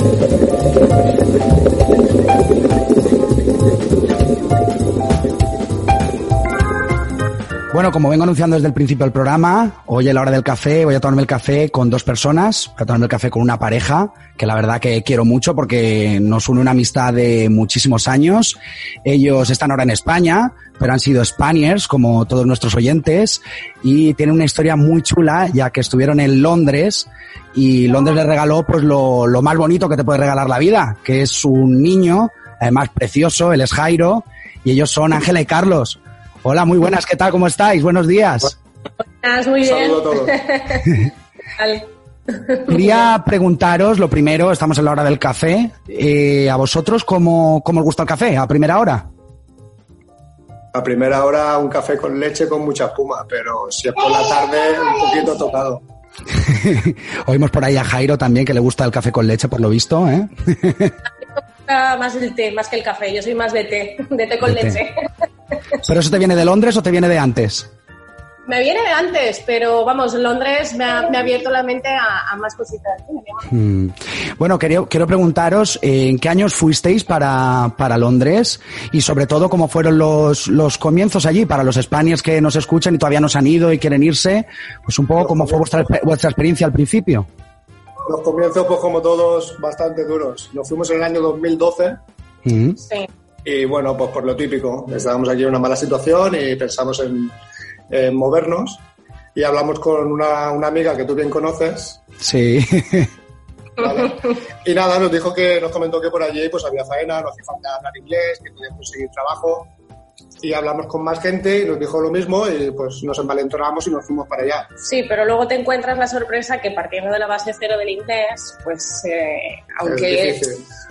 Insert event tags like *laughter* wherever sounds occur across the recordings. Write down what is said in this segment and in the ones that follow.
Thank you. Bueno, como vengo anunciando desde el principio del programa, hoy a la hora del café voy a tomarme el café con dos personas, voy a tomarme el café con una pareja que la verdad que quiero mucho porque nos une una amistad de muchísimos años. Ellos están ahora en España, pero han sido Spaniards como todos nuestros oyentes y tienen una historia muy chula ya que estuvieron en Londres y Londres les regaló pues lo, más bonito que te puede regalar la vida, que es un niño, además precioso, él es Jairo y ellos son Ángela y Carlos. Hola, muy buenas, ¿qué tal? ¿Cómo estáis? Buenos días. Buenas, muy bien. Saludo a todos. *laughs* Vale. Quería preguntaros, lo primero, estamos en la hora del café, eh, a vosotros, ¿cómo, ¿cómo os gusta el café? ¿A primera hora? A primera hora un café con leche con mucha espuma, pero si es por la tarde un poquito tocado. *laughs* Oímos por ahí a Jairo también que le gusta el café con leche, por lo visto, ¿eh? *laughs* gusta más el té, más que el café. Yo soy más de té, de té con De té. ¿Pero eso te viene de Londres o te viene de antes? Me viene de antes, pero vamos, Londres me ha, me ha abierto la mente a, a más cositas. Mm. Bueno, quería- quiero preguntaros eh, en qué años fuisteis para, para Londres y sobre todo cómo fueron los, los comienzos allí para los Spaniards que nos escuchan y todavía no se han ido y quieren irse, pues un poco cómo fue vuestra, vuestra experiencia al principio. Los comienzos, pues como todos, bastante duros. Nos fuimos en el año 2012 Mm. Sí. Y bueno, pues por lo típico. Estábamos aquí en una mala situación y pensamos en, en movernos y hablamos con una, una amiga que tú bien conoces. Sí. *laughs* ¿vale? Y nada, nos dijo que, nos comentó que por allí pues había faena, no hacía falta hablar inglés, que podíamos conseguir trabajo. Y hablamos con más gente y nos dijo lo mismo y pues nos envalentonamos y nos fuimos para allá. Sí, pero luego te encuentras la sorpresa que partiendo de la base cero del inglés, pues eh, aunque,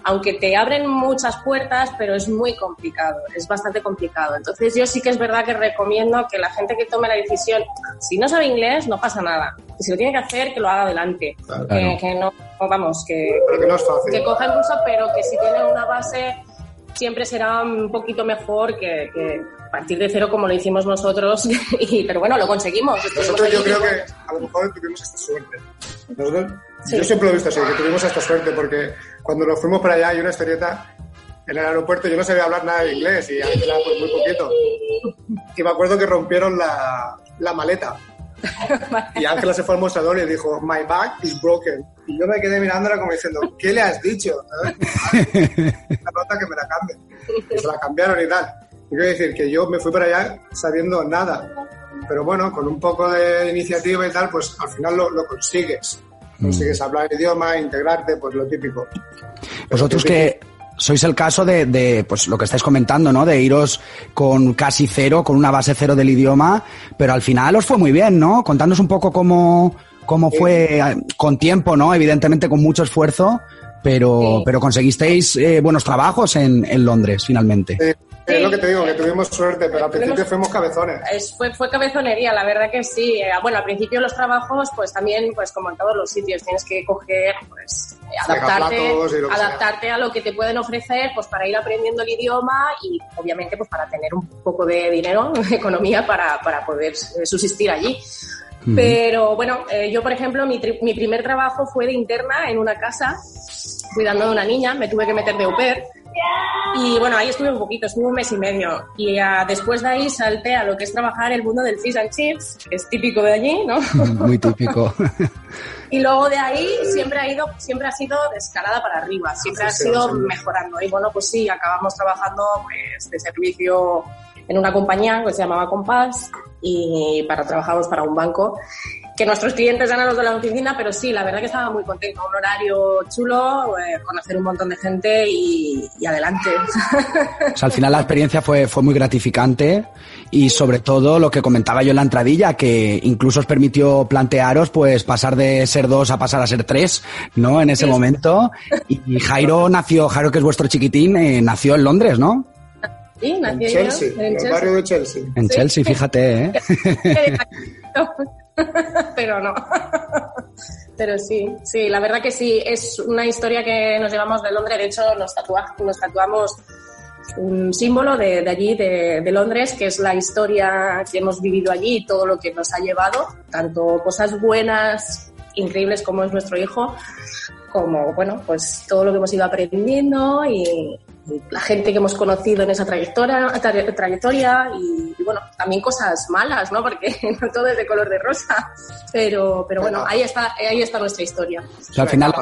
aunque te abren muchas puertas, pero es muy complicado, es bastante complicado. Entonces yo sí que es verdad que recomiendo que la gente que tome la decisión, si no sabe inglés, no pasa nada. Que si lo tiene que hacer, que lo haga adelante. Claro. Que, que no, vamos, que, Pero que no es fácil. que coja impulso, pero que si tiene una base siempre será un poquito mejor que, que partir de cero como lo hicimos nosotros. *laughs* y, pero bueno, lo conseguimos. Nosotros yo creo que a lo mejor tuvimos esta suerte. Nosotros- Sí. Yo siempre lo he visto así, que tuvimos esta suerte porque cuando nos fuimos para allá hay una historieta en el aeropuerto, yo no sabía hablar nada de inglés y Ángela pues muy poquito. Y me acuerdo que rompieron la, la maleta. Y Ángela se fue al mostrador y dijo, my bag is broken. Y yo me quedé mirándola como diciendo, ¿qué le has dicho? *laughs* La nota que me la cambien. Y se la cambiaron y tal. Y quiero decir que yo me fui para allá sabiendo nada. Pero bueno, con un poco de iniciativa y tal, pues al final lo, lo consigues. Consigues hablar el idioma, integrarte, pues lo típico. Vosotros que sois el caso de, de, pues lo que estáis comentando, ¿no? De iros con casi cero, con una base cero del idioma, pero al final os fue muy bien, ¿no? Contándonos un poco cómo, cómo fue eh, con tiempo, ¿no? Evidentemente con mucho esfuerzo, pero, Sí. pero conseguisteis eh, buenos trabajos en, en Londres, finalmente. Sí. Es lo que te digo, que tuvimos suerte, pero al Tuvimos- principio fuimos cabezones. Es- fue, fue cabezonería, la verdad que sí. Eh, Bueno, al principio los trabajos, pues también, pues como en todos los sitios, tienes que coger, pues, eh, adaptarte, adaptarte a lo que te pueden ofrecer, pues para ir aprendiendo el idioma y obviamente pues para tener un poco de dinero, *laughs* economía para, para poder eh, subsistir allí. Pero bueno, eh, yo por ejemplo, mi, tri- mi primer trabajo fue de interna en una casa, cuidando de una niña, me tuve que meter de au pair. Y bueno, ahí estuve un poquito, estuve un mes y medio. Y ah, después de ahí salté a lo que es trabajar el mundo del fish and chips, que es típico de allí, ¿no? *laughs* Muy típico. *laughs* Y luego de ahí siempre ha ido, siempre ha sido de escalada para arriba, siempre ha Sí, sido sí. mejorando. Y bueno, pues sí, acabamos trabajando pues, de servicio en una compañía que se llamaba Compass y para trabajamos para un banco. Que nuestros clientes eran los de la oficina, pero sí, la verdad que estaba muy contento. Un horario chulo, eh, conocer un montón de gente y, adelante. O sea, al final la experiencia fue, fue muy gratificante y sobre todo lo que comentaba yo en la entradilla, que incluso os permitió plantearos pues pasar de ser dos a pasar a ser tres, ¿no? En ese momento. Y, Jairo nació, Jairo que es vuestro chiquitín, eh, nació en Londres, ¿no? Sí, nació en Chelsea, en, el barrio de Chelsea. En Chelsea, fíjate, ¿eh? *laughs* *laughs* pero no. *laughs* Pero sí, sí, la verdad que sí, es una historia que nos llevamos de Londres. De hecho, nos, nos tatuamos un símbolo de, allí, de, Londres, que es la historia que hemos vivido allí y todo lo que nos ha llevado, tanto cosas buenas, increíbles como es nuestro hijo, como, bueno, pues todo lo que hemos ido aprendiendo y, la gente que hemos conocido en esa trayectoria, trayectoria y, bueno, también cosas malas, ¿no? Porque *laughs* no todo es de color de rosa, pero, pero bueno, ahí está, ahí está nuestra historia. al final,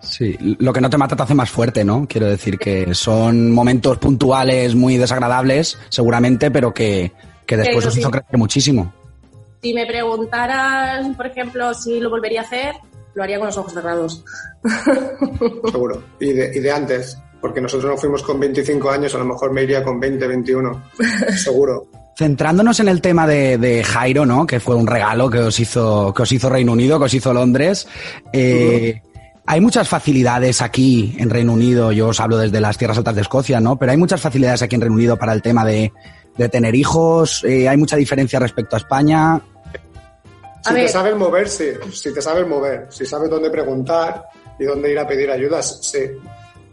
sí, lo que no te mata te hace más fuerte, ¿no? Quiero decir que son momentos puntuales muy desagradables, seguramente, pero que, que después os hizo crecer muchísimo. Si me preguntaras, por ejemplo, si lo volvería a hacer, lo haría con los ojos cerrados. Seguro. Y de, y de antes, porque nosotros no fuimos con 25 años, a lo mejor me iría con 20, 21, *laughs* seguro. Centrándonos en el tema de, Jairo, ¿no? Que fue un regalo que os hizo, que os hizo Reino Unido, que os hizo Londres. Eh, hay muchas facilidades aquí en Reino Unido, yo os hablo desde las tierras altas de Escocia, ¿no? Pero hay muchas facilidades aquí en Reino Unido para el tema de, tener hijos. Eh, hay mucha diferencia respecto a España. Si te sabes mover, sí. Si te sabes mover, si sabes dónde preguntar y dónde ir a pedir ayudas, sí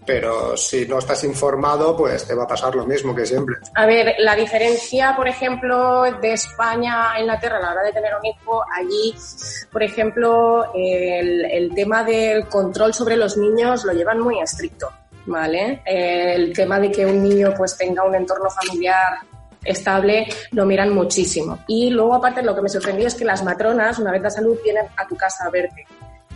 pero si no estás informado, pues te va a pasar lo mismo que siempre. A ver, la diferencia, por ejemplo, de España a Inglaterra a la hora de tener un hijo, allí, por ejemplo, el, el tema del control sobre los niños lo llevan muy estricto, ¿vale? El tema de que un niño pues tenga un entorno familiar estable, lo miran muchísimo. Y luego, aparte, lo que me sorprendió es que las matronas, una vez de salud, vienen a tu casa a verte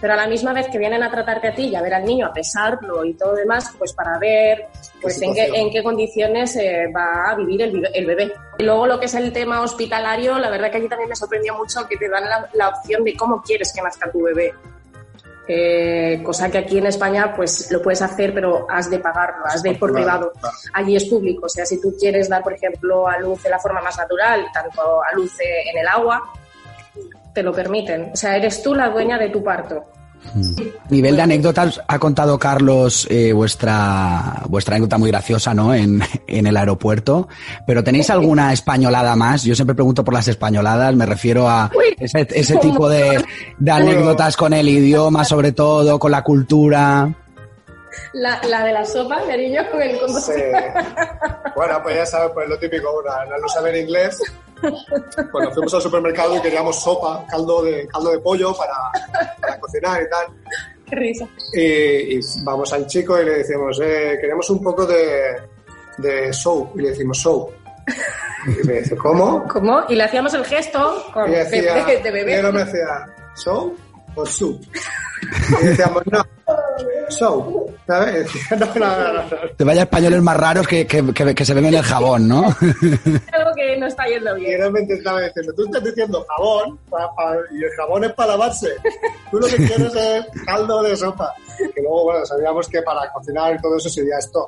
pero a la misma vez que vienen a tratarte a ti y a ver al niño, a pesarlo y todo demás, pues para ver pues en qué, en qué condiciones eh, va a vivir el, bebé. Y luego lo que es el tema hospitalario, la verdad que aquí también me sorprendió mucho que te dan la, opción de cómo quieres que nazca tu bebé. Eh, cosa que aquí en España pues lo puedes hacer pero has de pagarlo, has de ir por privado. Allí es público, o sea, si tú quieres dar, por ejemplo, a luz de la forma más natural, tanto a luz en el agua, te lo permiten. O sea, eres tú la dueña de tu parto. Hmm. Nivel de anécdotas ha contado Carlos eh, vuestra vuestra anécdota muy graciosa, ¿no? En, *laughs* en, el aeropuerto. Pero tenéis alguna españolada más? Yo siempre pregunto por las españoladas. Me refiero a ese, ese tipo de, *laughs* de anécdotas con el idioma, sobre todo, con la cultura. La, la, de la sopa, cariño, con el sí. Bueno, pues ya sabes, pues lo típico, una, no saber inglés cuando fuimos al supermercado y queríamos sopa, caldo de, caldo de pollo para, cocinar y tal. Qué risa. Y, vamos al chico y le decimos, eh, queremos un poco de, de soap. Y le decimos soap. Y me dice, ¿cómo? ¿Cómo? Y le hacíamos el gesto con y decía, de, bebé. Y él me decía, ¿soap o soup? Y decíamos, no, so, ¿sabes? *laughs* Te vaya españoles más raros que, que, que, se ven en el jabón, ¿no? *laughs* Algo que no está yendo bien. Y realmente estaba diciendo, tú estás diciendo jabón y el jabón es para lavarse. Tú lo que quieres es caldo de sopa. Que luego, bueno, sabíamos que para cocinar y todo eso sería esto.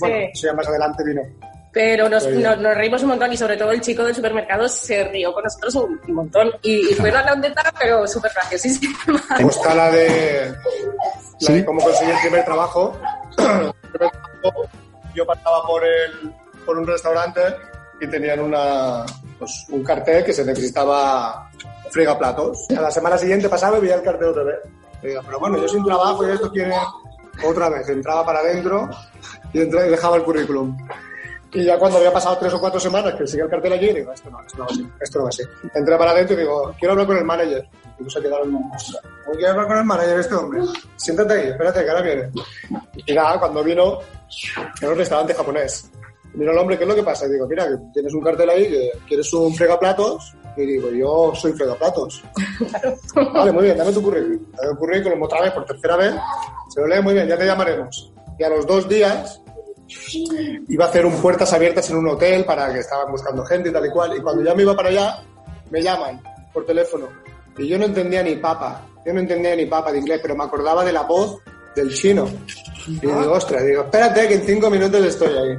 Bueno, eso ya más adelante vino. Pero nos, nos, reímos un montón y sobre todo el chico del supermercado se rió con nosotros un, montón. Y, fue una anécdota, pero súper graciosísima. Está la de, la de cómo conseguir el primer trabajo. *coughs* Yo pasaba por, el, por un restaurante y tenían una, pues, un cartel que se necesitaba fregaplatos. A la semana siguiente pasaba y veía el cartel otra vez. pero bueno, yo sin trabajo y esto quiere otra vez. Entraba para adentro y, entraba y dejaba el currículum. Y ya cuando había pasado tres o cuatro semanas que seguía el cartel allí, digo, esto no, esto no va así, esto no va así. Entré para adentro y digo, quiero hablar con el manager. Y se quedaron, ¿no quiero hablar con el manager este hombre? Siéntate ahí, espérate, que ahora viene. Y nada, cuando vino, era un restaurante japonés. Vino el hombre, ¿qué es lo que pasa? Y digo, mira, que tienes un cartel ahí, que quieres un fregaplatos. Y digo, yo soy fregaplatos. vale, muy bien, dame tu currículum. Dame tu currículum otra vez, por tercera vez. Se lo lee muy bien, ya te llamaremos. Y a los dos días iba a hacer un puertas abiertas en un hotel para que estaban buscando gente y tal y cual. Y cuando ya me iba para allá, me llaman por teléfono. y yo no entendía ni papa, yo no entendía ni papa de inglés, pero me acordaba de la voz del chino. Y digo, ostras, digo, espérate que en cinco minutos estoy ahí,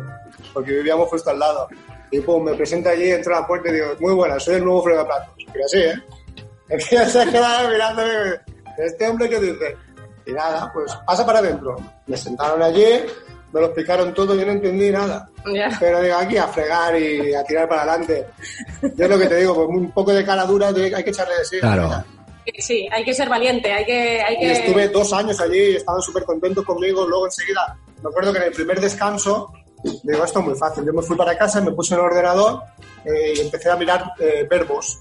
porque vivíamos justo al lado. Y pum, me presenta allí, entro a la puerta y digo, muy buena, soy el nuevo fregaplatos. Pero así, ¿eh? *laughs* Empieza a quedar mirando, este hombre que dice. Y nada, pues pasa para adentro. Me sentaron allí, me lo explicaron todo, yo no entendí nada. Pero digo, aquí a fregar y a tirar para adelante. Yo es lo que te digo, pues un poco de cara dura hay que echarle de sí. Claro. Sí, hay que ser valiente, hay que... Hay que... Y estuve dos años allí y estaban súper contentos conmigo. Luego enseguida, me acuerdo que en el primer descanso, digo, esto es muy fácil. Yo me fui para casa, me puse en el ordenador eh, y empecé a mirar eh, verbos.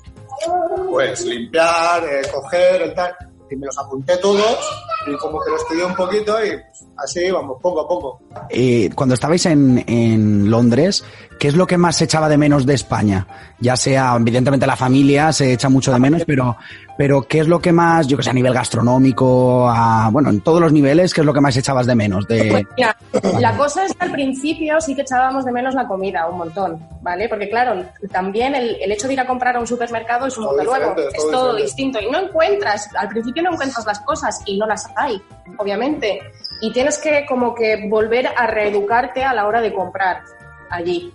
Pues limpiar, eh, coger, el tal y me los apunté todos y como que los estudié un poquito y así vamos, poco a poco. Cuando estabais en, en Londres, ¿qué es lo que más se echaba de menos de España? Ya sea, evidentemente la familia se echa mucho de menos, pero, pero ¿qué es lo que más, yo que sé, a nivel gastronómico, a, bueno, en todos los niveles, qué es lo que más echabas de menos? De... Pues la cosa es que al principio sí que echábamos de menos la comida un montón, ¿vale? Porque claro, también el, el hecho de ir a comprar a un supermercado es un mundo nuevo, es todo distinto y no encuentras, al principio no encuentras las cosas y no las hay, obviamente. Y tienes que como que volver a reeducarte a la hora de comprar allí.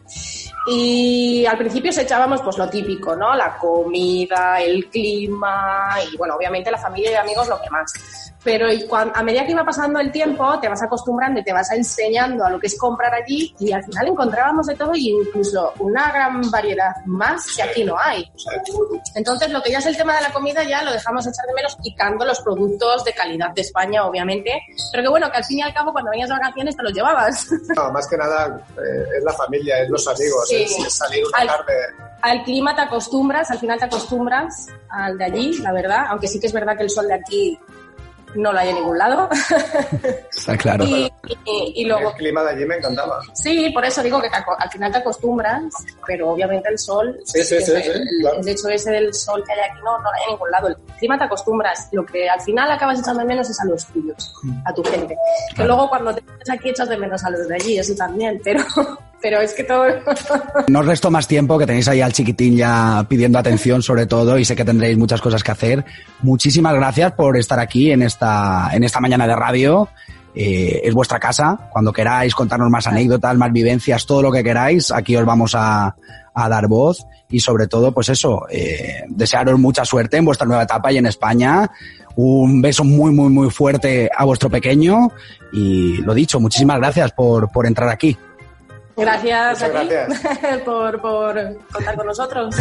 Y al principio se echábamos pues lo típico, ¿no? La comida, el clima y bueno, obviamente la familia y amigos lo que más pero a medida que iba pasando el tiempo te vas acostumbrando y te vas enseñando a lo que es comprar allí y al final encontrábamos de todo y incluso una gran variedad más que aquí no hay. Entonces lo que ya es el tema de la comida ya lo dejamos echar de menos quitando los productos de calidad de España, obviamente, pero que bueno, que al fin y al cabo cuando venías de vacaciones te los llevabas. No, más que nada eh, es la familia, es los amigos, es, salir una al, tarde. Al clima te acostumbras, al final te acostumbras al de allí, la verdad, aunque sí que es verdad que el sol de aquí no lo hay en ningún lado. *laughs* Está claro. Y, luego... El clima de allí me encantaba. Sí, por eso digo que al final te acostumbras, pero obviamente el sol, sí, sí, sí, el, hecho ese del sol que hay aquí no, no hay en ningún lado. El clima te acostumbras. Lo que al final acabas echando de menos es a los tuyos, a tu gente. Que luego cuando te echas aquí echas de menos a los de allí, eso también, pero *laughs* pero es que todo... *laughs* no os resto más tiempo, que tenéis ahí al chiquitín ya pidiendo atención sobre todo y sé que tendréis muchas cosas que hacer. Muchísimas gracias por estar aquí en esta, en esta mañana de radio. Eh, es vuestra casa. Cuando queráis contarnos más anécdotas, más vivencias, todo lo que queráis, aquí os vamos a, a dar voz y sobre todo, pues eso, eh, desearos mucha suerte en vuestra nueva etapa y en España. Un beso muy, muy, muy fuerte a vuestro pequeño y lo dicho, muchísimas gracias por, por entrar aquí. Gracias a ti *laughs* por, por contar con nosotros.